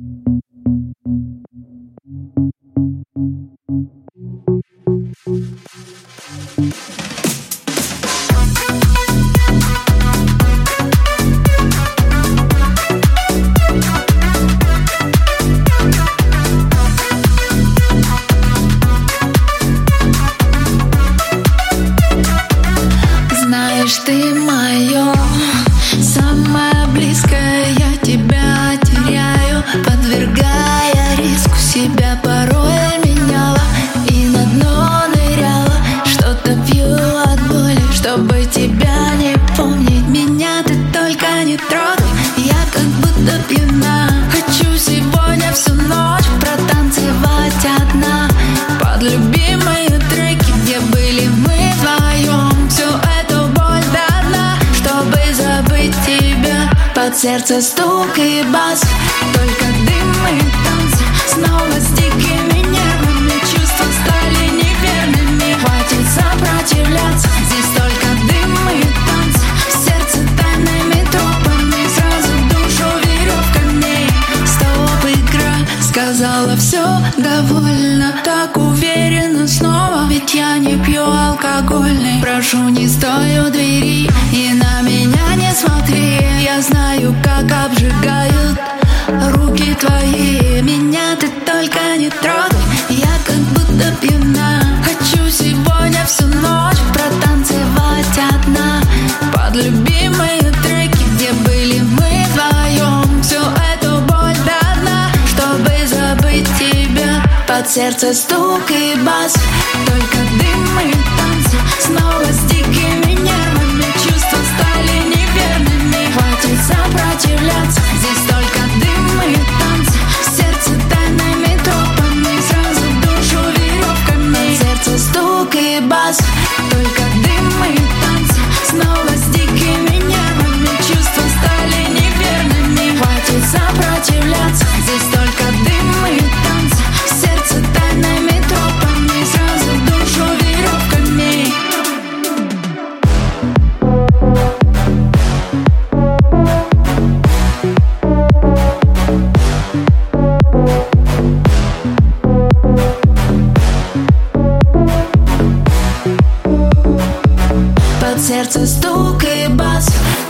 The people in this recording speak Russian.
Thank you. Чтобы тебя не помнить. Меня ты только не трогай, я как будто пьяна. Хочу сегодня всю ночь протанцевать одна. Под любимые треки, где были мы вдвоем. Всю эту боль до дна, чтобы забыть тебя Под сердце стук и бас, только дым и сказала все довольно Так уверенно снова, ведь я не пью алкогольный. Прошу, не стой у двери и на меня не смотри. Я знаю, как обжигают руки твои. Меня ты только не трогай, я как будто пьяна. Хочу сегодня всю ночь протанцевать одна. Под любимые треки, Под сердце стук и бас, только дым и танцы Снова с дикими haces tú que?